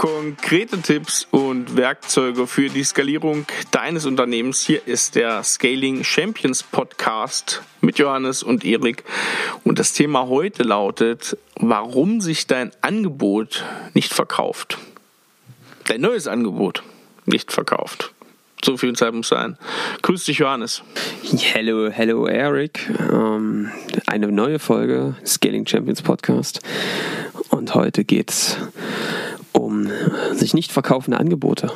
Konkrete Tipps und Werkzeuge für die Skalierung deines Unternehmens. Hier ist der Scaling Champions Podcast mit Johannes und Erik. Und das Thema heute lautet, warum sich dein Angebot nicht verkauft. Dein neues Angebot nicht verkauft. So viel Zeit muss sein. Grüß dich, Johannes. Hello, hello, Eric. Ähm, eine neue Folge Scaling Champions Podcast. Und heute geht's um sich nicht verkaufende Angebote.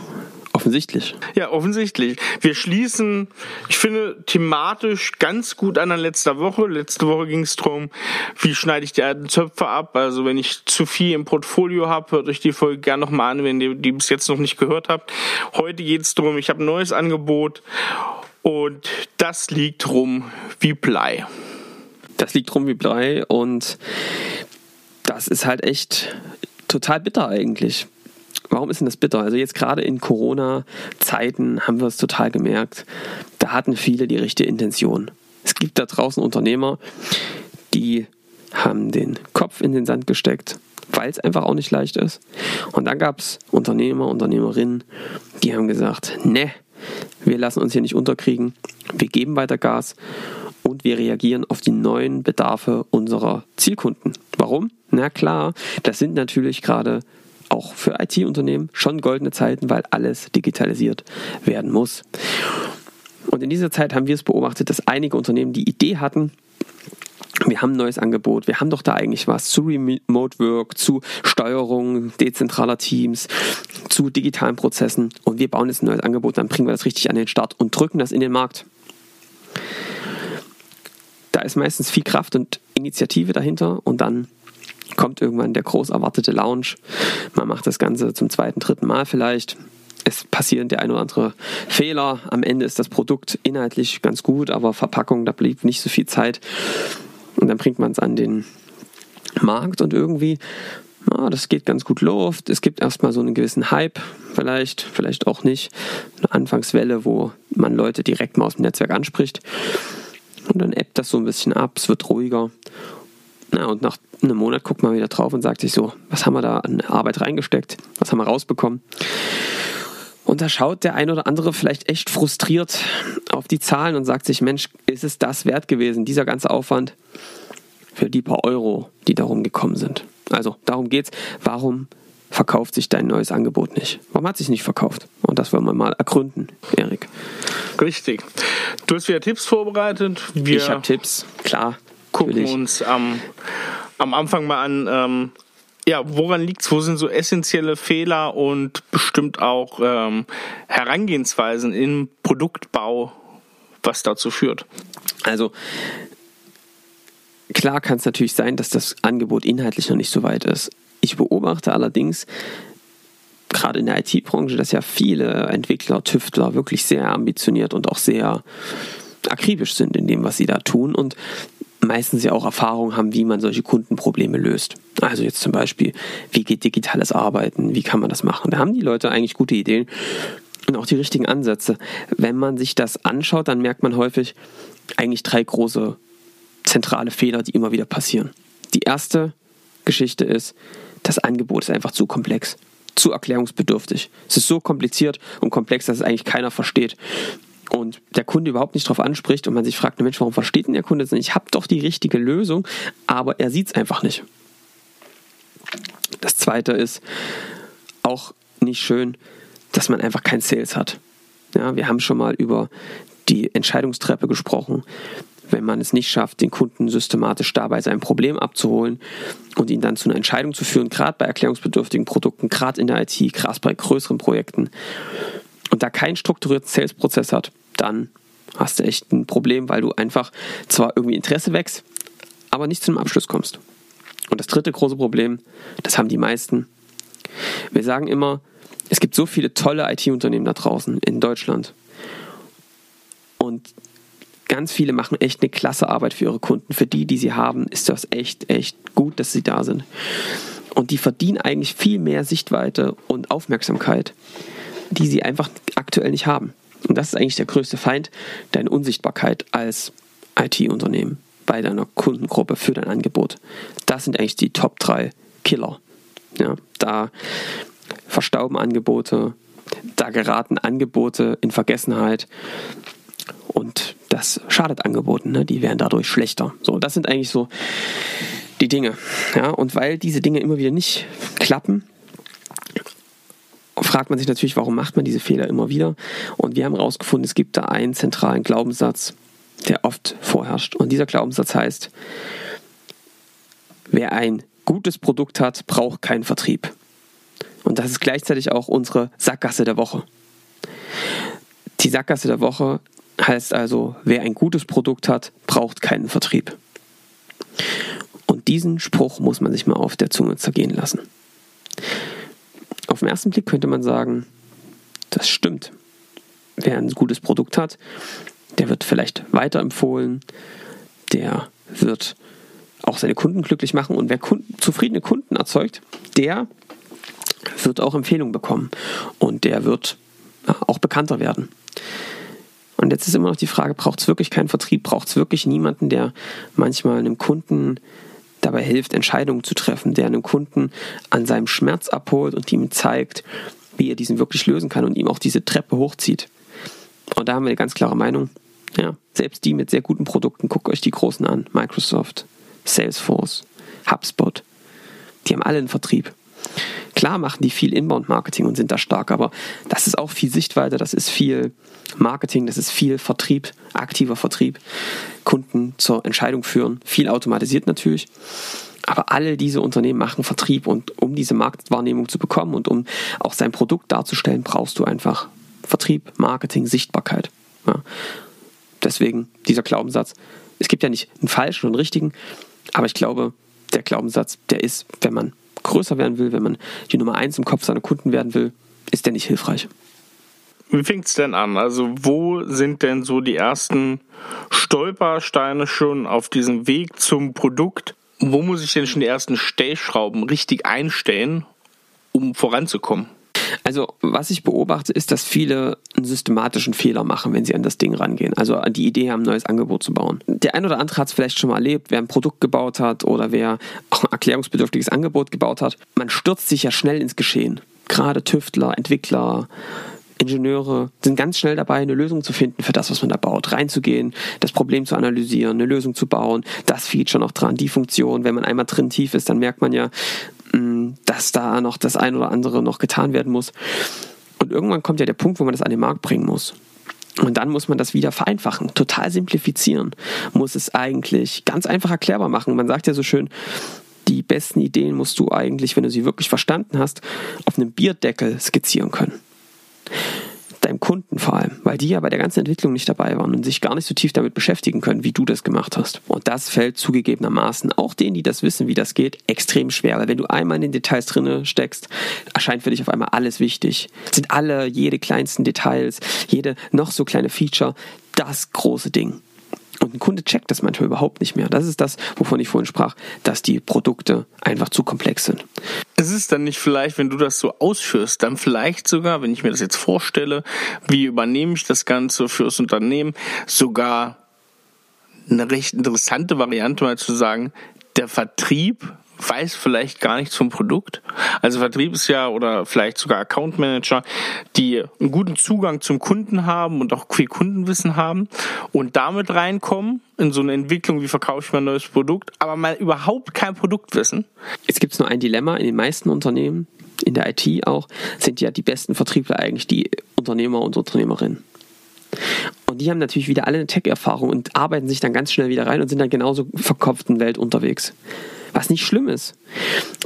Offensichtlich. Ja, offensichtlich. Wir schließen, ich finde, thematisch ganz gut an an letzter Woche. Letzte Woche ging es darum, wie schneide ich die alten Zöpfe ab. Also wenn ich zu viel im Portfolio habe, hört euch die Folge gerne nochmal an, wenn ihr die bis jetzt noch nicht gehört habt. Heute geht es darum, ich habe ein neues Angebot und das liegt rum wie Blei. Das liegt rum wie Blei und das ist halt echt total bitter eigentlich. Warum ist denn das bitter? Also jetzt gerade in Corona-Zeiten haben wir es total gemerkt. Da hatten viele die richtige Intention. Es gibt da draußen Unternehmer, die haben den Kopf in den Sand gesteckt, weil es einfach auch nicht leicht ist. Und dann gab es Unternehmer, Unternehmerinnen, die haben gesagt, ne, wir lassen uns hier nicht unterkriegen, wir geben weiter Gas und wir reagieren auf die neuen Bedarfe unserer Zielkunden. Warum? Na klar, das sind natürlich gerade auch für IT-Unternehmen schon goldene Zeiten, weil alles digitalisiert werden muss. Und in dieser Zeit haben wir es beobachtet, dass einige Unternehmen die Idee hatten, wir haben ein neues Angebot, wir haben doch da eigentlich was zu Remote Work, zu Steuerung dezentraler Teams, zu digitalen Prozessen und wir bauen jetzt ein neues Angebot, dann bringen wir das richtig an den Start und drücken das in den Markt. Da ist meistens viel Kraft und Initiative dahinter und dann kommt irgendwann der groß erwartete Launch. Man macht das Ganze zum zweiten, dritten Mal vielleicht. Es passieren der ein oder andere Fehler. Am Ende ist das Produkt inhaltlich ganz gut, aber Verpackung, da blieb nicht so viel Zeit. Und dann bringt man es an den Markt und irgendwie, ja, das geht ganz gut Luft. Es gibt erstmal so einen gewissen Hype, vielleicht, vielleicht auch nicht. Eine Anfangswelle, wo man Leute direkt mal aus dem Netzwerk anspricht. Und dann ebbt das so ein bisschen ab, es wird ruhiger. Na, und nach einem Monat guckt man wieder drauf und sagt sich so, was haben wir da an Arbeit reingesteckt? Was haben wir rausbekommen? Und da schaut der ein oder andere vielleicht echt frustriert auf die Zahlen und sagt sich, Mensch, ist es das wert gewesen, dieser ganze Aufwand für die paar Euro, die darum gekommen sind? Also darum geht's. Warum verkauft sich dein neues Angebot nicht? Warum hat es sich nicht verkauft? Und das wollen wir mal ergründen, Erik. Richtig. Du hast wieder Tipps vorbereitet. Wir ich habe Tipps, klar gucken uns am, am Anfang mal an, ähm, ja, woran liegt's? Wo sind so essentielle Fehler und bestimmt auch ähm, Herangehensweisen im Produktbau, was dazu führt? Also klar kann es natürlich sein, dass das Angebot inhaltlich noch nicht so weit ist. Ich beobachte allerdings gerade in der IT-Branche, dass ja viele Entwickler, Tüftler wirklich sehr ambitioniert und auch sehr akribisch sind in dem, was sie da tun und meistens ja auch Erfahrung haben, wie man solche Kundenprobleme löst. Also jetzt zum Beispiel, wie geht digitales Arbeiten, wie kann man das machen? Da haben die Leute eigentlich gute Ideen und auch die richtigen Ansätze. Wenn man sich das anschaut, dann merkt man häufig eigentlich drei große zentrale Fehler, die immer wieder passieren. Die erste Geschichte ist, das Angebot ist einfach zu komplex, zu erklärungsbedürftig. Es ist so kompliziert und komplex, dass es eigentlich keiner versteht und der Kunde überhaupt nicht darauf anspricht und man sich fragt, Mensch, warum versteht denn der Kunde das nicht? Ich habe doch die richtige Lösung, aber er sieht es einfach nicht. Das zweite ist auch nicht schön, dass man einfach kein Sales hat. Ja, wir haben schon mal über die Entscheidungstreppe gesprochen. Wenn man es nicht schafft, den Kunden systematisch dabei sein Problem abzuholen und ihn dann zu einer Entscheidung zu führen, gerade bei erklärungsbedürftigen Produkten, gerade in der IT, gerade bei größeren Projekten, und da keinen strukturierten Sales-Prozess hat, dann hast du echt ein Problem, weil du einfach zwar irgendwie Interesse wächst, aber nicht zu einem Abschluss kommst. Und das dritte große Problem, das haben die meisten. Wir sagen immer, es gibt so viele tolle IT-Unternehmen da draußen in Deutschland. Und ganz viele machen echt eine klasse Arbeit für ihre Kunden. Für die, die sie haben, ist das echt, echt gut, dass sie da sind. Und die verdienen eigentlich viel mehr Sichtweite und Aufmerksamkeit, die sie einfach aktuell nicht haben. Und das ist eigentlich der größte Feind, deine Unsichtbarkeit als IT-Unternehmen bei deiner Kundengruppe für dein Angebot. Das sind eigentlich die Top 3 Killer. Ja, da verstauben Angebote, da geraten Angebote in Vergessenheit und das schadet Angeboten, ne? die werden dadurch schlechter. So, das sind eigentlich so die Dinge. Ja? Und weil diese Dinge immer wieder nicht klappen, fragt man sich natürlich, warum macht man diese Fehler immer wieder? Und wir haben herausgefunden, es gibt da einen zentralen Glaubenssatz, der oft vorherrscht. Und dieser Glaubenssatz heißt, wer ein gutes Produkt hat, braucht keinen Vertrieb. Und das ist gleichzeitig auch unsere Sackgasse der Woche. Die Sackgasse der Woche heißt also, wer ein gutes Produkt hat, braucht keinen Vertrieb. Und diesen Spruch muss man sich mal auf der Zunge zergehen lassen. Auf den ersten Blick könnte man sagen, das stimmt. Wer ein gutes Produkt hat, der wird vielleicht weiterempfohlen, der wird auch seine Kunden glücklich machen und wer Kunden, zufriedene Kunden erzeugt, der wird auch Empfehlungen bekommen und der wird auch bekannter werden. Und jetzt ist immer noch die Frage, braucht es wirklich keinen Vertrieb? Braucht es wirklich niemanden, der manchmal einem Kunden dabei hilft, Entscheidungen zu treffen, der einem Kunden an seinem Schmerz abholt und ihm zeigt, wie er diesen wirklich lösen kann und ihm auch diese Treppe hochzieht? Und da haben wir eine ganz klare Meinung. Ja, selbst die mit sehr guten Produkten, guckt euch die großen an. Microsoft, Salesforce, HubSpot. Die haben alle einen Vertrieb. Klar machen die viel Inbound-Marketing und sind da stark, aber das ist auch viel Sichtweite, das ist viel Marketing, das ist viel Vertrieb, aktiver Vertrieb, Kunden zur Entscheidung führen, viel automatisiert natürlich. Aber alle diese Unternehmen machen Vertrieb und um diese Marktwahrnehmung zu bekommen und um auch sein Produkt darzustellen, brauchst du einfach Vertrieb, Marketing, Sichtbarkeit. Ja. Deswegen dieser Glaubenssatz. Es gibt ja nicht einen falschen und einen richtigen, aber ich glaube, der Glaubenssatz, der ist, wenn man größer werden will, wenn man die Nummer eins im Kopf seiner Kunden werden will, ist der nicht hilfreich. Wie fängt es denn an? Also wo sind denn so die ersten Stolpersteine schon auf diesem Weg zum Produkt? Wo muss ich denn schon die ersten Stellschrauben richtig einstellen, um voranzukommen? Also, was ich beobachte, ist, dass viele einen systematischen Fehler machen, wenn sie an das Ding rangehen. Also die Idee haben, ein neues Angebot zu bauen. Der ein oder andere hat es vielleicht schon mal erlebt, wer ein Produkt gebaut hat oder wer auch ein erklärungsbedürftiges Angebot gebaut hat. Man stürzt sich ja schnell ins Geschehen. Gerade Tüftler, Entwickler, Ingenieure sind ganz schnell dabei, eine Lösung zu finden für das, was man da baut. Reinzugehen, das Problem zu analysieren, eine Lösung zu bauen, das Feature noch dran, die Funktion. Wenn man einmal drin tief ist, dann merkt man ja, dass da noch das ein oder andere noch getan werden muss. Und irgendwann kommt ja der Punkt, wo man das an den Markt bringen muss. Und dann muss man das wieder vereinfachen, total simplifizieren, muss es eigentlich ganz einfach erklärbar machen. Man sagt ja so schön, die besten Ideen musst du eigentlich, wenn du sie wirklich verstanden hast, auf einem Bierdeckel skizzieren können deinem Kunden vor allem, weil die ja bei der ganzen Entwicklung nicht dabei waren und sich gar nicht so tief damit beschäftigen können, wie du das gemacht hast. Und das fällt zugegebenermaßen auch denen, die das wissen, wie das geht, extrem schwer, weil wenn du einmal in den Details drinne steckst, erscheint für dich auf einmal alles wichtig. Sind alle, jede kleinsten Details, jede noch so kleine Feature, das große Ding. Und ein Kunde checkt das manchmal überhaupt nicht mehr. Das ist das, wovon ich vorhin sprach, dass die Produkte einfach zu komplex sind. Es ist dann nicht vielleicht, wenn du das so ausführst, dann vielleicht sogar, wenn ich mir das jetzt vorstelle, wie übernehme ich das Ganze fürs Unternehmen, sogar eine recht interessante Variante mal zu sagen, der Vertrieb weiß vielleicht gar nichts vom Produkt. Also Vertrieb ist ja oder vielleicht sogar Account Manager, die einen guten Zugang zum Kunden haben und auch viel Kundenwissen haben und damit reinkommen in so eine Entwicklung, wie verkaufe ich mein neues Produkt, aber mal überhaupt kein Produktwissen. Jetzt gibt es nur ein Dilemma in den meisten Unternehmen, in der IT auch, sind ja die besten Vertriebler eigentlich die Unternehmer und Unternehmerinnen. Und die haben natürlich wieder alle eine Tech-Erfahrung und arbeiten sich dann ganz schnell wieder rein und sind dann genauso verkopften Welt unterwegs. Was nicht schlimm ist.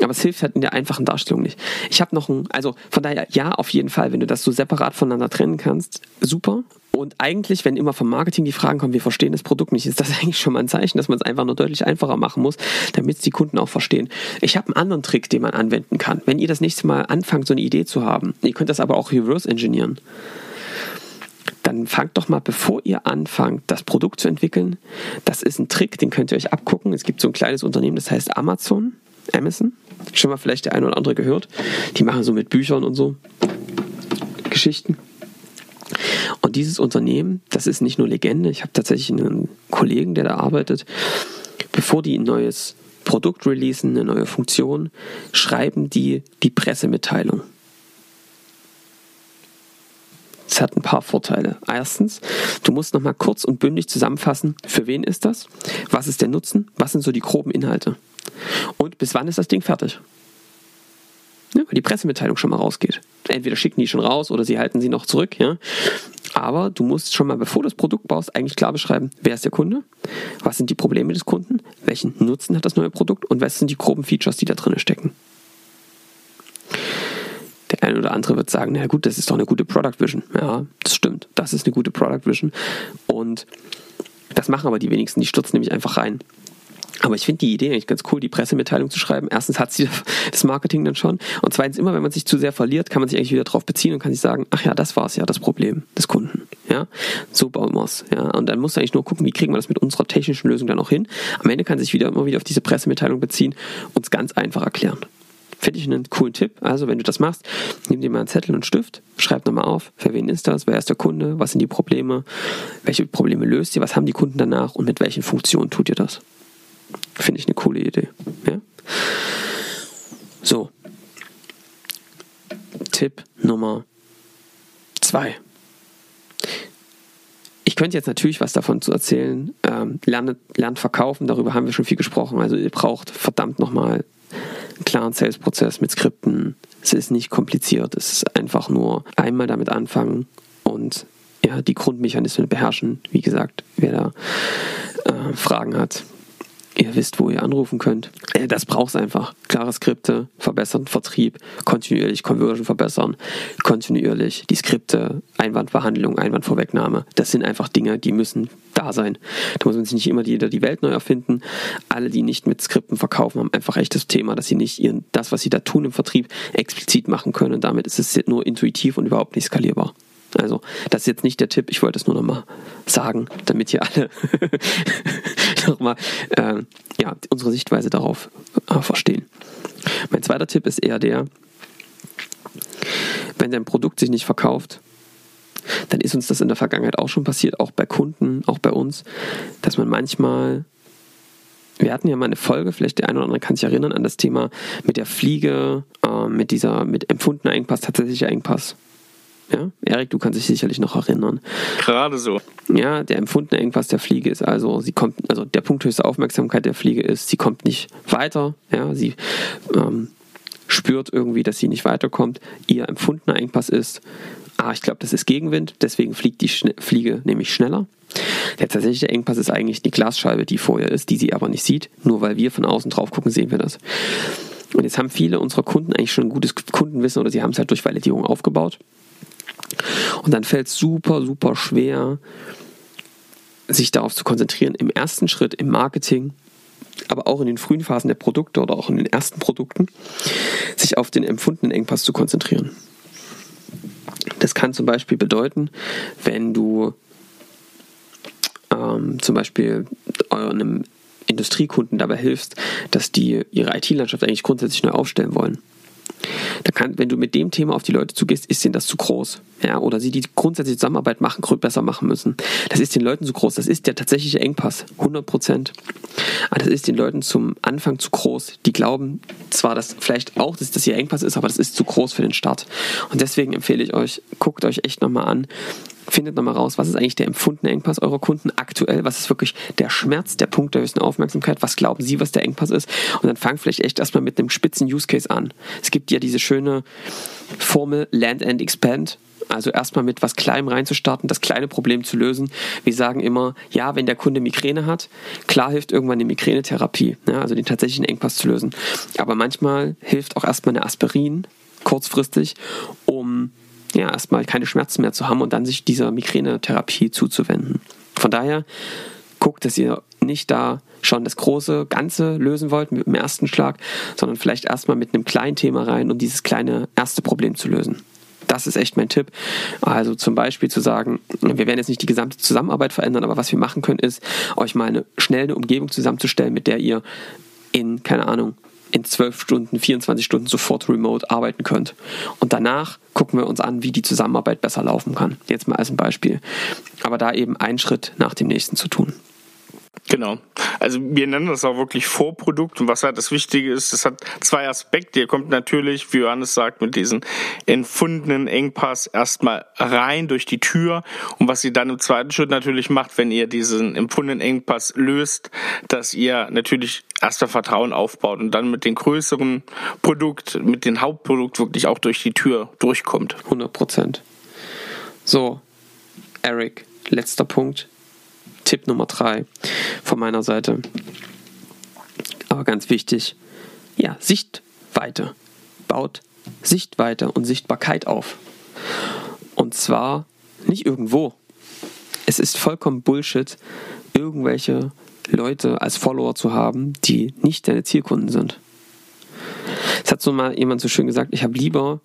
Aber es hilft halt in der einfachen Darstellung nicht. Ich habe noch ein, also von daher, ja, auf jeden Fall, wenn du das so separat voneinander trennen kannst, super. Und eigentlich, wenn immer vom Marketing die Fragen kommen, wir verstehen das Produkt nicht, ist das eigentlich schon mal ein Zeichen, dass man es einfach nur deutlich einfacher machen muss, damit es die Kunden auch verstehen. Ich habe einen anderen Trick, den man anwenden kann. Wenn ihr das nächste Mal anfangt, so eine Idee zu haben, ihr könnt das aber auch reverse engineeren dann fangt doch mal, bevor ihr anfangt, das Produkt zu entwickeln. Das ist ein Trick, den könnt ihr euch abgucken. Es gibt so ein kleines Unternehmen, das heißt Amazon. Amazon. Schon mal vielleicht der eine oder andere gehört. Die machen so mit Büchern und so Geschichten. Und dieses Unternehmen, das ist nicht nur Legende. Ich habe tatsächlich einen Kollegen, der da arbeitet. Bevor die ein neues Produkt releasen, eine neue Funktion, schreiben die die Pressemitteilung. Es hat ein paar Vorteile. Erstens, du musst nochmal kurz und bündig zusammenfassen, für wen ist das, was ist der Nutzen, was sind so die groben Inhalte und bis wann ist das Ding fertig. Ja, weil die Pressemitteilung schon mal rausgeht. Entweder schicken die schon raus oder sie halten sie noch zurück. Ja. Aber du musst schon mal, bevor du das Produkt baust, eigentlich klar beschreiben, wer ist der Kunde, was sind die Probleme des Kunden, welchen Nutzen hat das neue Produkt und was sind die groben Features, die da drin stecken. Der eine oder andere wird sagen, na gut, das ist doch eine gute Product Vision. Ja, das stimmt, das ist eine gute Product Vision. Und das machen aber die wenigsten, die stürzen nämlich einfach rein. Aber ich finde die Idee eigentlich ganz cool, die Pressemitteilung zu schreiben. Erstens hat sie das Marketing dann schon. Und zweitens, immer wenn man sich zu sehr verliert, kann man sich eigentlich wieder darauf beziehen und kann sich sagen, ach ja, das war es ja, das Problem des Kunden. Ja, so bauen wir es. Ja, und dann muss du eigentlich nur gucken, wie kriegen wir das mit unserer technischen Lösung dann auch hin. Am Ende kann sich wieder immer wieder auf diese Pressemitteilung beziehen und es ganz einfach erklären. Finde ich einen coolen Tipp. Also, wenn du das machst, nimm dir mal einen Zettel und einen Stift, schreib nochmal auf, für wen ist das, wer ist der Kunde, was sind die Probleme, welche Probleme löst ihr, was haben die Kunden danach und mit welchen Funktionen tut ihr das. Finde ich eine coole Idee. Ja? So. Tipp Nummer zwei. Ich könnte jetzt natürlich was davon zu erzählen. Ähm, lernt, lernt verkaufen, darüber haben wir schon viel gesprochen. Also ihr braucht verdammt nochmal einen klaren Sales-Prozess mit Skripten. Es ist nicht kompliziert. Es ist einfach nur einmal damit anfangen und ja, die Grundmechanismen beherrschen. Wie gesagt, wer da äh, Fragen hat, Ihr wisst, wo ihr anrufen könnt. Äh, das braucht es einfach. Klare Skripte, verbessern Vertrieb, kontinuierlich Conversion verbessern, kontinuierlich die Skripte, Einwandbehandlung, Einwandvorwegnahme. Das sind einfach Dinge, die müssen da sein. Da muss man sich nicht immer jeder die Welt neu erfinden. Alle, die nicht mit Skripten verkaufen, haben einfach echt das Thema, dass sie nicht ihren, das, was sie da tun im Vertrieb, explizit machen können. Und damit ist es nur intuitiv und überhaupt nicht skalierbar. Also, das ist jetzt nicht der Tipp, ich wollte es nur nochmal sagen, damit ihr alle nochmal äh, ja, unsere Sichtweise darauf äh, verstehen. Mein zweiter Tipp ist eher der, wenn dein Produkt sich nicht verkauft, dann ist uns das in der Vergangenheit auch schon passiert, auch bei Kunden, auch bei uns, dass man manchmal wir hatten ja mal eine Folge, vielleicht der eine oder andere kann sich erinnern an das Thema mit der Fliege, äh, mit dieser, mit empfundener Engpass, tatsächlicher Engpass. Ja, Erik, du kannst dich sicherlich noch erinnern. Gerade so. Ja, der empfundene Engpass der Fliege ist also, sie kommt, also der Punkt höchste Aufmerksamkeit der Fliege ist, sie kommt nicht weiter. Ja, sie ähm, spürt irgendwie, dass sie nicht weiterkommt. Ihr empfundener Engpass ist, ah, ich glaube, das ist Gegenwind, deswegen fliegt die Schne Fliege nämlich schneller. Der tatsächliche Engpass ist eigentlich die Glasscheibe, die vor ihr ist, die sie aber nicht sieht. Nur weil wir von außen drauf gucken, sehen wir das. Und jetzt haben viele unserer Kunden eigentlich schon ein gutes Kundenwissen oder sie haben es halt durch Validierung aufgebaut. Und dann fällt es super, super schwer, sich darauf zu konzentrieren, im ersten Schritt im Marketing, aber auch in den frühen Phasen der Produkte oder auch in den ersten Produkten, sich auf den empfundenen Engpass zu konzentrieren. Das kann zum Beispiel bedeuten, wenn du ähm, zum Beispiel einem Industriekunden dabei hilfst, dass die ihre IT-Landschaft eigentlich grundsätzlich neu aufstellen wollen da kann, wenn du mit dem Thema auf die Leute zugehst, ist denen das zu groß. Ja, oder sie die grundsätzliche Zusammenarbeit machen, besser machen müssen. Das ist den Leuten zu groß. Das ist der tatsächliche Engpass. 100 Prozent. Aber das ist den Leuten zum Anfang zu groß. Die glauben zwar, dass vielleicht auch, dass das ihr Engpass ist, aber das ist zu groß für den Start. Und deswegen empfehle ich euch, guckt euch echt nochmal an, findet nochmal raus, was ist eigentlich der empfundene Engpass eurer Kunden aktuell, was ist wirklich der Schmerz, der Punkt der höchsten Aufmerksamkeit, was glauben sie, was der Engpass ist und dann fangt vielleicht echt erstmal mit einem spitzen Use Case an. Es gibt ja diese schöne Formel Land and Expand, also erstmal mit was Kleinem reinzustarten, das kleine Problem zu lösen. Wir sagen immer, ja, wenn der Kunde Migräne hat, klar hilft irgendwann eine Migränetherapie, ja, also den tatsächlichen Engpass zu lösen. Aber manchmal hilft auch erstmal eine Aspirin kurzfristig, um ja, erstmal keine Schmerzen mehr zu haben und dann sich dieser Migränetherapie zuzuwenden. Von daher guckt, dass ihr nicht da schon das große Ganze lösen wollt mit dem ersten Schlag, sondern vielleicht erstmal mit einem kleinen Thema rein, um dieses kleine erste Problem zu lösen. Das ist echt mein Tipp. Also zum Beispiel zu sagen, wir werden jetzt nicht die gesamte Zusammenarbeit verändern, aber was wir machen können, ist, euch mal eine schnelle Umgebung zusammenzustellen, mit der ihr in, keine Ahnung, in 12 Stunden, 24 Stunden sofort remote arbeiten könnt. Und danach gucken wir uns an, wie die Zusammenarbeit besser laufen kann. Jetzt mal als ein Beispiel. Aber da eben einen Schritt nach dem nächsten zu tun. Genau. Also wir nennen das auch wirklich Vorprodukt und was halt das Wichtige ist, das hat zwei Aspekte. Ihr kommt natürlich, wie Johannes sagt, mit diesem empfundenen Engpass erstmal rein durch die Tür und was ihr dann im zweiten Schritt natürlich macht, wenn ihr diesen empfundenen Engpass löst, dass ihr natürlich erster Vertrauen aufbaut und dann mit dem größeren Produkt, mit dem Hauptprodukt wirklich auch durch die Tür durchkommt. 100 Prozent. So, Eric, letzter Punkt. Tipp Nummer drei von meiner Seite. Aber ganz wichtig, ja, Sichtweite. Baut Sichtweite und Sichtbarkeit auf. Und zwar nicht irgendwo. Es ist vollkommen Bullshit, irgendwelche Leute als Follower zu haben, die nicht deine Zielkunden sind. Es hat so mal jemand so schön gesagt, ich habe lieber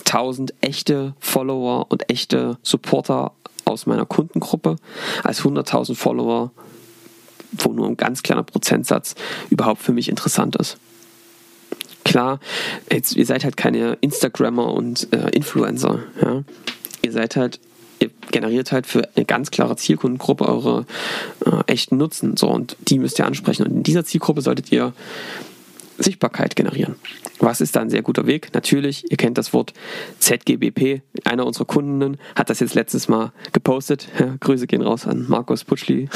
1000 echte Follower und echte Supporter aus meiner Kundengruppe als 100.000 Follower, wo nur ein ganz kleiner Prozentsatz überhaupt für mich interessant ist. Klar, jetzt, ihr seid halt keine Instagrammer und äh, Influencer. Ja? Ihr seid halt ihr generiert halt für eine ganz klare Zielkundengruppe eure äh, echten Nutzen. So, und die müsst ihr ansprechen. Und in dieser Zielgruppe solltet ihr Sichtbarkeit generieren. Was ist da ein sehr guter Weg? Natürlich, ihr kennt das Wort ZGBP. Einer unserer Kunden hat das jetzt letztes Mal gepostet. Ja, Grüße gehen raus an Markus Putschli.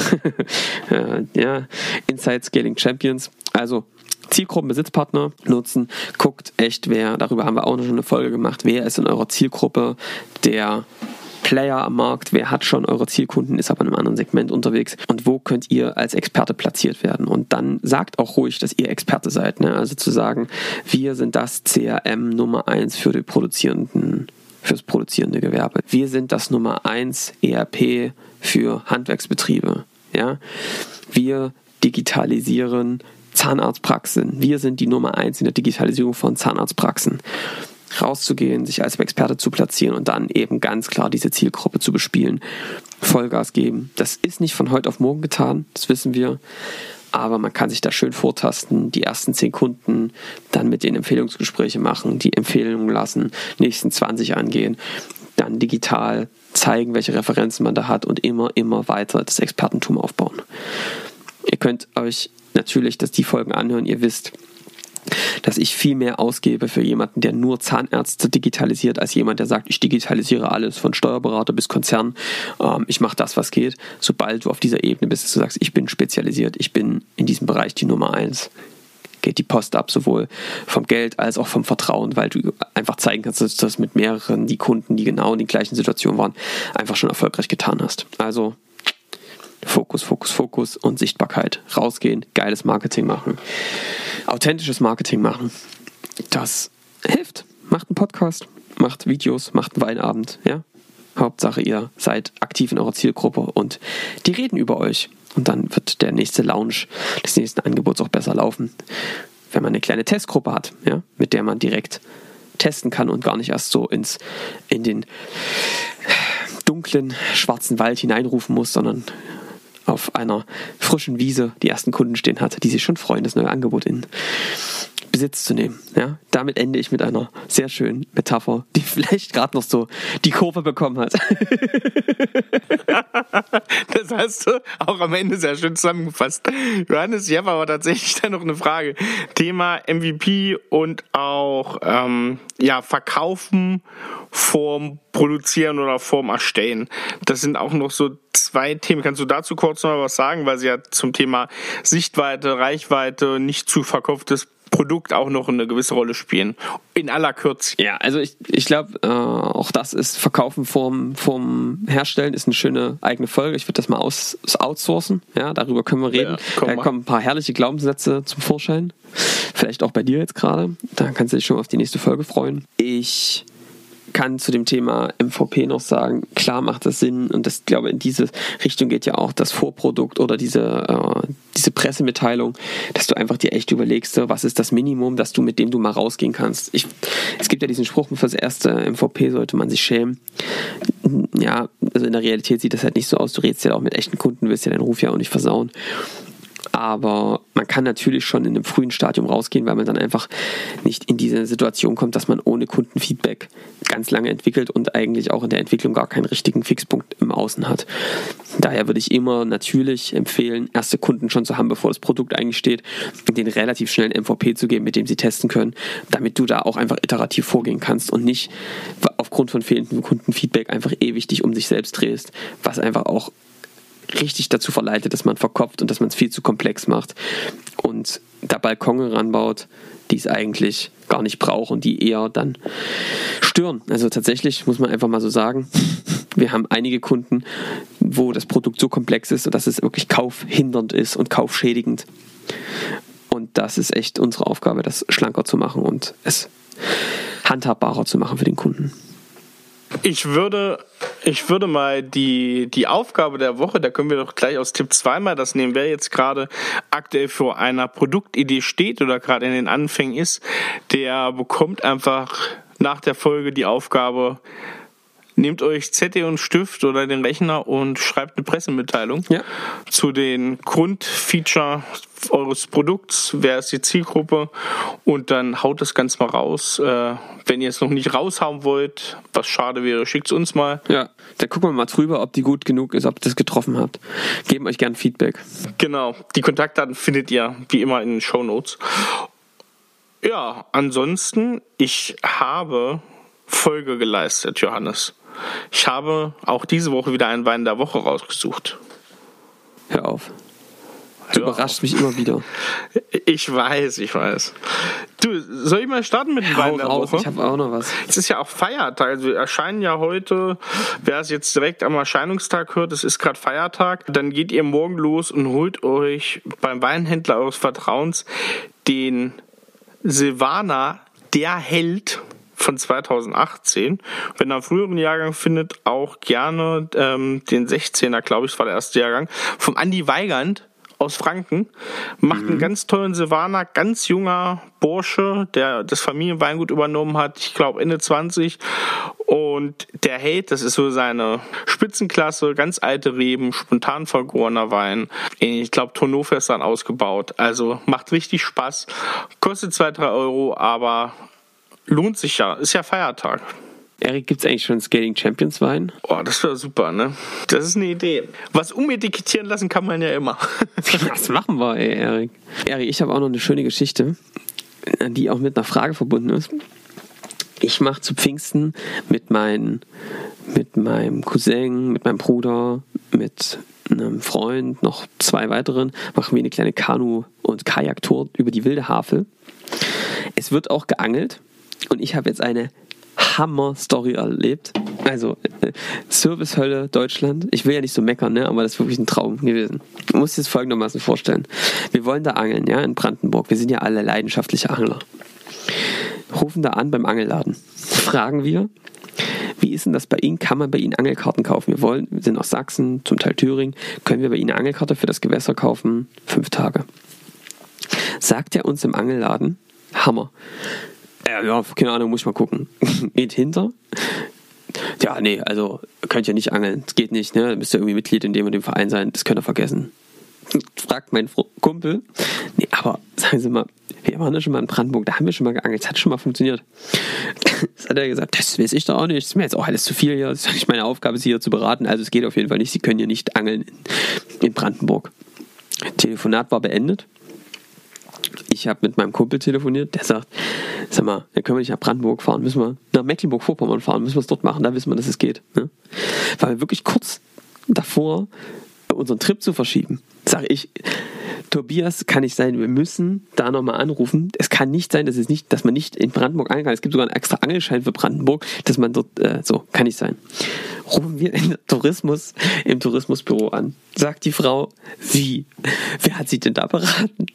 ja, Inside Scaling Champions. Also Zielgruppenbesitzpartner nutzen. Guckt echt, wer, darüber haben wir auch noch eine Folge gemacht, wer ist in eurer Zielgruppe der Player am Markt, wer hat schon eure Zielkunden, ist aber in einem anderen Segment unterwegs und wo könnt ihr als Experte platziert werden. Und dann sagt auch ruhig, dass ihr Experte seid. Ne? Also zu sagen, wir sind das CRM Nummer eins für die produzierenden fürs produzierende Gewerbe. Wir sind das Nummer eins ERP für Handwerksbetriebe. Ja? Wir digitalisieren Zahnarztpraxen. Wir sind die Nummer eins in der Digitalisierung von Zahnarztpraxen rauszugehen, sich als Experte zu platzieren und dann eben ganz klar diese Zielgruppe zu bespielen, Vollgas geben. Das ist nicht von heute auf morgen getan, das wissen wir. Aber man kann sich da schön vortasten, die ersten zehn Kunden dann mit den Empfehlungsgespräche machen, die Empfehlungen lassen, nächsten 20 angehen, dann digital zeigen, welche Referenzen man da hat und immer, immer weiter das Expertentum aufbauen. Ihr könnt euch natürlich dass die Folgen anhören, ihr wisst, dass ich viel mehr ausgebe für jemanden, der nur Zahnärzte digitalisiert, als jemand, der sagt, ich digitalisiere alles von Steuerberater bis Konzern. Ähm, ich mache das, was geht. Sobald du auf dieser Ebene bist, dass du sagst, ich bin spezialisiert, ich bin in diesem Bereich die Nummer eins geht die Post ab, sowohl vom Geld als auch vom Vertrauen, weil du einfach zeigen kannst, dass du das mit mehreren, die Kunden, die genau in den gleichen Situationen waren, einfach schon erfolgreich getan hast. Also Fokus, Fokus, Fokus und Sichtbarkeit. Rausgehen, geiles Marketing machen, authentisches Marketing machen. Das hilft. Macht einen Podcast, macht Videos, macht einen Weinabend, ja. Hauptsache, ihr seid aktiv in eurer Zielgruppe und die reden über euch. Und dann wird der nächste Launch des nächsten Angebots auch besser laufen. Wenn man eine kleine Testgruppe hat, ja, mit der man direkt testen kann und gar nicht erst so ins, in den dunklen, schwarzen Wald hineinrufen muss, sondern auf einer frischen Wiese die ersten Kunden stehen hat, die sich schon freuen, das neue Angebot in Besitz zu nehmen. Ja, damit ende ich mit einer sehr schönen Metapher, die vielleicht gerade noch so die Kurve bekommen hat. das hast du auch am Ende sehr schön zusammengefasst. Johannes, ich habe aber tatsächlich da noch eine Frage. Thema MVP und auch ähm, ja, Verkaufen vorm Produzieren oder vorm Erstellen. Das sind auch noch so zwei Themen. Kannst du dazu kurz noch was sagen, weil sie ja zum Thema Sichtweite, Reichweite, nicht zu verkauftes Produkt auch noch eine gewisse Rolle spielen. In aller Kürze. Ja, also ich, ich glaube, äh, auch das ist Verkaufen vom, vom Herstellen ist eine schöne eigene Folge. Ich würde das mal aus, outsourcen. Ja, darüber können wir reden. Ja, da kommen ein paar herrliche Glaubenssätze zum Vorschein. Vielleicht auch bei dir jetzt gerade. Da kannst du dich schon auf die nächste Folge freuen. Ich kann zu dem Thema MVP noch sagen, klar macht das Sinn und das glaube in diese Richtung geht ja auch das Vorprodukt oder diese, äh, diese Pressemitteilung, dass du einfach dir echt überlegst, was ist das Minimum, dass du mit dem du mal rausgehen kannst. Ich, es gibt ja diesen Spruch, fürs erste MVP sollte man sich schämen. Ja, also in der Realität sieht das halt nicht so aus. Du redest ja auch mit echten Kunden, willst ja deinen Ruf ja auch nicht versauen. Aber man kann natürlich schon in einem frühen Stadium rausgehen, weil man dann einfach nicht in diese Situation kommt, dass man ohne Kundenfeedback ganz lange entwickelt und eigentlich auch in der Entwicklung gar keinen richtigen Fixpunkt im Außen hat. Daher würde ich immer natürlich empfehlen, erste Kunden schon zu haben, bevor das Produkt eigentlich steht, denen relativ schnell ein MVP zu geben, mit dem sie testen können, damit du da auch einfach iterativ vorgehen kannst und nicht aufgrund von fehlendem Kundenfeedback einfach ewig dich um sich selbst drehst, was einfach auch richtig dazu verleitet, dass man verkopft und dass man es viel zu komplex macht und da Balkone ranbaut, die es eigentlich gar nicht braucht und die eher dann stören. Also tatsächlich muss man einfach mal so sagen, wir haben einige Kunden, wo das Produkt so komplex ist, dass es wirklich kaufhindernd ist und kaufschädigend. Und das ist echt unsere Aufgabe, das schlanker zu machen und es handhabbarer zu machen für den Kunden. Ich würde, ich würde mal die, die Aufgabe der Woche, da können wir doch gleich aus Tipp 2 mal das nehmen, wer jetzt gerade aktuell vor einer Produktidee steht oder gerade in den Anfängen ist, der bekommt einfach nach der Folge die Aufgabe, nehmt euch Zettel und Stift oder den Rechner und schreibt eine Pressemitteilung ja. zu den Grundfeature eures Produkts, wer ist die Zielgruppe und dann haut das Ganze mal raus. Äh, wenn ihr es noch nicht raushauen wollt, was schade wäre, schickt es uns mal. Ja, dann gucken wir mal drüber, ob die gut genug ist, ob ihr das getroffen habt. Geben euch gern Feedback. Genau, die Kontaktdaten findet ihr wie immer in den Show Notes. Ja, ansonsten, ich habe Folge geleistet, Johannes. Ich habe auch diese Woche wieder einen Wein der Woche rausgesucht. Hör auf. Du Hör überraschst auf. mich immer wieder. Ich weiß, ich weiß. Du, soll ich mal starten mit dem Wein der raus, Woche? Ich habe auch noch was. Es ist ja auch Feiertag. Also wir erscheinen ja heute, wer es jetzt direkt am Erscheinungstag hört, es ist gerade Feiertag, dann geht ihr morgen los und holt euch beim Weinhändler eures Vertrauens den Silvaner der Held von 2018. Wenn ihr einen früheren Jahrgang findet, auch gerne ähm, den 16er, glaube ich, war der erste Jahrgang, vom Andy Weigand aus Franken. Macht mhm. einen ganz tollen Silvaner, ganz junger Bursche, der das Familienweingut übernommen hat, ich glaube Ende 20. Und der hält, das ist so seine Spitzenklasse, ganz alte Reben, spontan vergorener Wein. Ich glaube, Tonneaufest dann ausgebaut. Also macht richtig Spaß. Kostet 2, 3 Euro, aber lohnt sich ja. Ist ja Feiertag. Erik, gibt es eigentlich schon Skating Champions Wein? Oh, das wäre super, ne? Das ist eine Idee. Was umetikettieren lassen kann man ja immer. Was machen wir, ey, Erik? Erik, ich habe auch noch eine schöne Geschichte, die auch mit einer Frage verbunden ist. Ich mache zu Pfingsten mit, mein, mit meinem Cousin, mit meinem Bruder, mit einem Freund, noch zwei weiteren, machen wir eine kleine Kanu- und Kajaktour über die wilde Havel. Es wird auch geangelt und ich habe jetzt eine Hammer-Story erlebt. Also, äh, Servicehölle Deutschland. Ich will ja nicht so meckern, ne? aber das ist wirklich ein Traum gewesen. Du musst dir das folgendermaßen vorstellen. Wir wollen da angeln, ja, in Brandenburg. Wir sind ja alle leidenschaftliche Angler. Rufen da an beim Angelladen. Fragen wir, wie ist denn das bei Ihnen? Kann man bei Ihnen Angelkarten kaufen? Wir wollen, wir sind aus Sachsen, zum Teil Thüringen. Können wir bei Ihnen eine Angelkarte für das Gewässer kaufen? Fünf Tage. Sagt er uns im Angelladen, Hammer. Äh, ja, keine Ahnung, muss ich mal gucken. Geht hinter. Ja, nee, also könnt ihr nicht angeln. Das geht nicht, ne? Müsst ihr irgendwie Mitglied in dem und dem Verein sein. Das könnt ihr vergessen. Fragt mein Kumpel. Nee, aber sagen Sie mal, wir waren ja schon mal in Brandenburg, da haben wir schon mal geangelt. Das hat schon mal funktioniert. Das hat er gesagt, das weiß ich doch auch nicht. Das ist mir jetzt auch alles zu viel hier. Das ist nicht meine Aufgabe, Sie hier zu beraten. Also es geht auf jeden Fall nicht. Sie können hier nicht angeln in Brandenburg. Telefonat war beendet ich habe mit meinem Kumpel telefoniert, der sagt, sag mal, können wir nicht nach Brandenburg fahren, müssen wir nach Mecklenburg-Vorpommern fahren, müssen wir es dort machen, da wissen wir, dass es geht. Ne? Weil wir wirklich kurz davor, unseren Trip zu verschieben, sage ich, Tobias, kann nicht sein, wir müssen da nochmal anrufen. Es kann nicht sein, dass, es nicht, dass man nicht in Brandenburg angeln kann. Es gibt sogar einen extra Angelschein für Brandenburg, dass man dort, äh, so, kann nicht sein. Rufen wir in Tourismus, im Tourismusbüro an. Sagt die Frau, wie? Wer hat sie denn da beraten?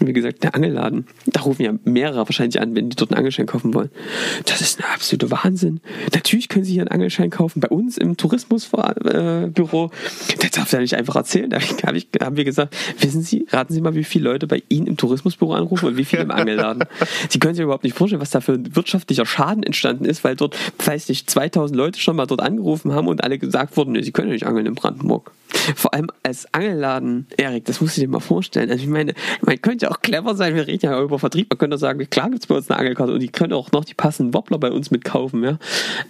wie gesagt, der Angelladen. Da rufen ja mehrere wahrscheinlich an, wenn die dort einen Angelschein kaufen wollen. Das ist ein absoluter Wahnsinn. Natürlich können sie hier einen Angelschein kaufen. Bei uns im Tourismusbüro, das darf ja nicht einfach erzählen. Da hab ich, haben wir gesagt, wissen Sie, raten Sie mal, wie viele Leute bei Ihnen im Tourismusbüro anrufen und wie viele im Angelladen. Sie können sich überhaupt nicht vorstellen, was da für ein wirtschaftlicher Schaden entstanden ist, weil dort, weiß nicht, 2000 Leute schon mal dort angerufen haben und alle gesagt wurden, nee, Sie können ja nicht angeln in Brandenburg. Vor allem als Angelladen, Erik, das musst du dir mal vorstellen. Also ich meine, man könnte auch clever sein, wir reden ja über Vertrieb, man könnte sagen, klar gibt es bei uns eine Angelkarte und die können auch noch die passenden Wobbler bei uns mitkaufen, ja.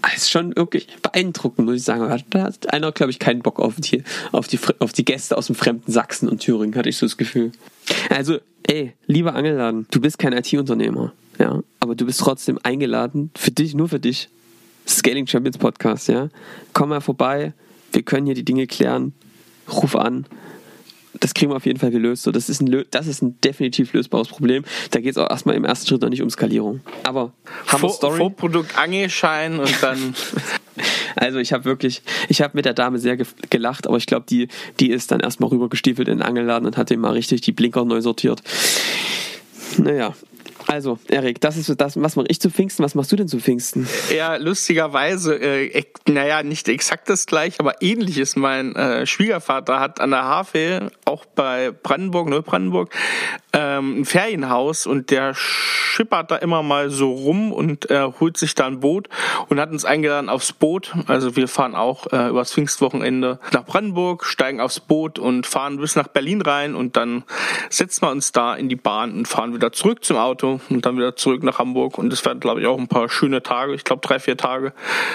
Das ist schon wirklich beeindruckend, muss ich sagen. Da hat einer, glaube ich, keinen Bock auf die, auf die, auf die Gäste aus dem fremden Sachsen und Thüringen, hatte ich so das Gefühl. Also, ey, lieber Angelladen, du bist kein IT-Unternehmer, ja, aber du bist trotzdem eingeladen, für dich, nur für dich. Scaling Champions Podcast, ja. Komm mal vorbei, wir können hier die Dinge klären ruf an. Das kriegen wir auf jeden Fall gelöst. So, das, ist ein, das ist ein definitiv lösbares Problem. Da geht es auch erstmal im ersten Schritt noch nicht um Skalierung. Aber Hammer Story. Vorprodukt Angelschein und dann. also ich habe wirklich, ich habe mit der Dame sehr gelacht, aber ich glaube, die, die ist dann erstmal rübergestiefelt in den Angelladen und hat dem mal richtig die Blinker neu sortiert. Naja, also, Erik, das ist das, was mache ich zu Pfingsten, was machst du denn zu Pfingsten? Ja, lustigerweise, äh, naja, nicht exakt das gleiche, aber ähnliches. Mein äh, Schwiegervater hat an der Havel, auch bei Brandenburg, Neubrandenburg, ähm, ein Ferienhaus und der schippert da immer mal so rum und äh, holt sich da ein Boot und hat uns eingeladen aufs Boot. Also wir fahren auch äh, übers Pfingstwochenende nach Brandenburg, steigen aufs Boot und fahren bis nach Berlin rein und dann setzen wir uns da in die Bahn und fahren wieder zurück zum Auto und dann wieder zurück nach Hamburg. Und es werden, glaube ich, auch ein paar schöne Tage. Ich glaube, drei, vier Tage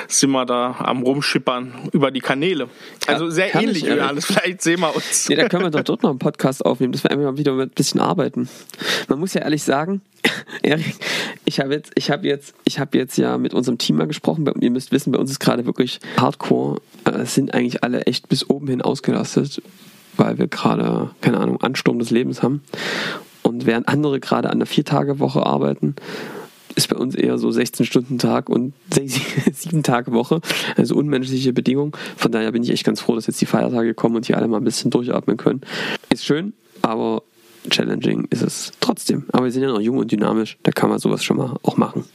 sind wir da am Rumschippern über die Kanäle. Also sehr ja, ähnlich, Johannes. Vielleicht sehen wir uns. Nee, da können wir doch dort noch einen Podcast aufnehmen, dass wir einfach wieder mit ein bisschen arbeiten. Man muss ja ehrlich sagen, Erik, ich habe jetzt, ich habe jetzt, ich habe jetzt ja mit unserem Team mal gesprochen. Ihr müsst wissen, bei uns ist gerade wirklich Hardcore. Äh, es sind eigentlich alle echt bis oben hin ausgelastet, weil wir gerade, keine Ahnung, Ansturm des Lebens haben. Und während andere gerade an einer Vier-Tage-Woche arbeiten, ist bei uns eher so 16-Stunden-Tag und 7-Tage-Woche, also unmenschliche Bedingungen. Von daher bin ich echt ganz froh, dass jetzt die Feiertage kommen und hier alle mal ein bisschen durchatmen können. Ist schön, aber challenging ist es trotzdem. Aber wir sind ja noch jung und dynamisch, da kann man sowas schon mal auch machen.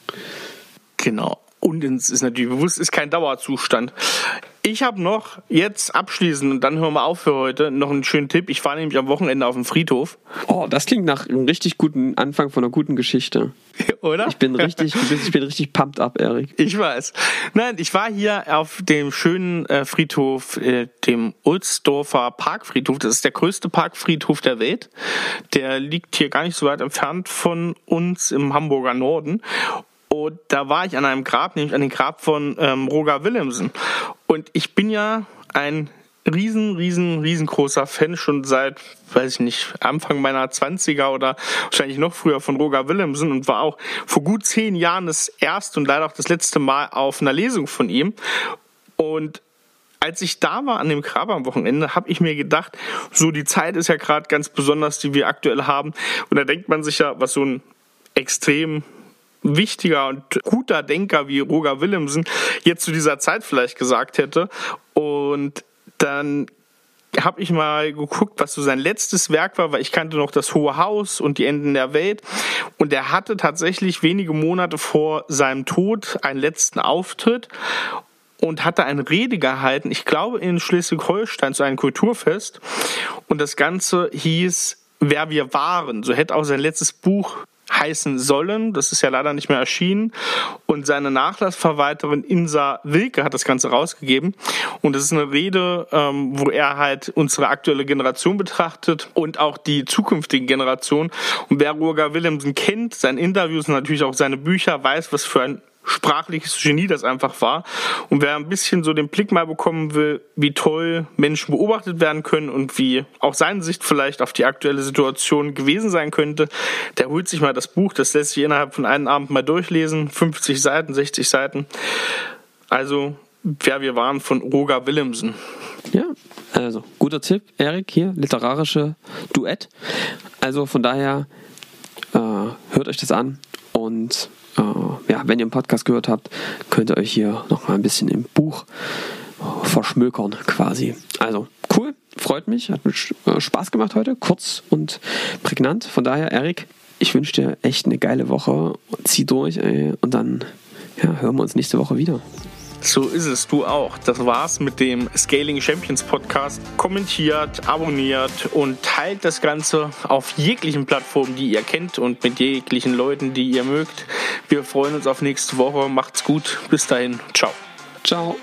Genau. Und es ist natürlich bewusst, ist kein Dauerzustand. Ich habe noch jetzt abschließend, und dann hören wir auf für heute, noch einen schönen Tipp. Ich fahre nämlich am Wochenende auf dem Friedhof. Oh, das klingt nach einem richtig guten Anfang von einer guten Geschichte. Oder? Ich bin richtig, ich bin richtig pumped up, Erik. Ich weiß. Nein, ich war hier auf dem schönen äh, Friedhof, äh, dem Ulsdorfer Parkfriedhof. Das ist der größte Parkfriedhof der Welt. Der liegt hier gar nicht so weit entfernt von uns im Hamburger Norden. Und da war ich an einem Grab, nämlich an dem Grab von ähm, Roger Willemsen. Und ich bin ja ein riesen, riesen, riesengroßer Fan schon seit, weiß ich nicht, Anfang meiner 20er oder wahrscheinlich noch früher von Roger Willemsen und war auch vor gut zehn Jahren das erste und leider auch das letzte Mal auf einer Lesung von ihm. Und als ich da war an dem Grab am Wochenende, habe ich mir gedacht, so die Zeit ist ja gerade ganz besonders, die wir aktuell haben. Und da denkt man sich ja, was so ein extrem wichtiger und guter Denker wie Roger Willemsen jetzt zu dieser Zeit vielleicht gesagt hätte. Und dann habe ich mal geguckt, was so sein letztes Werk war, weil ich kannte noch das Hohe Haus und die Enden der Welt. Und er hatte tatsächlich wenige Monate vor seinem Tod einen letzten Auftritt und hatte eine Rede gehalten, ich glaube in Schleswig-Holstein zu einem Kulturfest. Und das Ganze hieß Wer wir waren. So hätte auch sein letztes Buch heißen sollen. Das ist ja leider nicht mehr erschienen. Und seine Nachlassverwalterin Insa Wilke hat das Ganze rausgegeben. Und das ist eine Rede, ähm, wo er halt unsere aktuelle Generation betrachtet und auch die zukünftigen Generationen. Und wer Roger Willemsen kennt, seine Interviews und natürlich auch seine Bücher, weiß, was für ein sprachliches Genie das einfach war. Und wer ein bisschen so den Blick mal bekommen will, wie toll Menschen beobachtet werden können und wie auch seine Sicht vielleicht auf die aktuelle Situation gewesen sein könnte, der holt sich mal das Buch. Das lässt sich innerhalb von einem Abend mal durchlesen. 50 Seiten, 60 Seiten. Also, wer wir waren von Roger Willemsen. Ja, also guter Tipp, Erik, hier, literarische Duett. Also von daher, äh, hört euch das an und äh, ja, wenn ihr einen Podcast gehört habt, könnt ihr euch hier noch mal ein bisschen im Buch verschmökern quasi. Also cool, freut mich, hat mir äh, Spaß gemacht heute, kurz und prägnant. Von daher, Erik, ich wünsche dir echt eine geile Woche. Zieh durch ey, und dann ja, hören wir uns nächste Woche wieder. So ist es, du auch. Das war's mit dem Scaling Champions Podcast. Kommentiert, abonniert und teilt das Ganze auf jeglichen Plattformen, die ihr kennt und mit jeglichen Leuten, die ihr mögt. Wir freuen uns auf nächste Woche. Macht's gut. Bis dahin. Ciao. Ciao.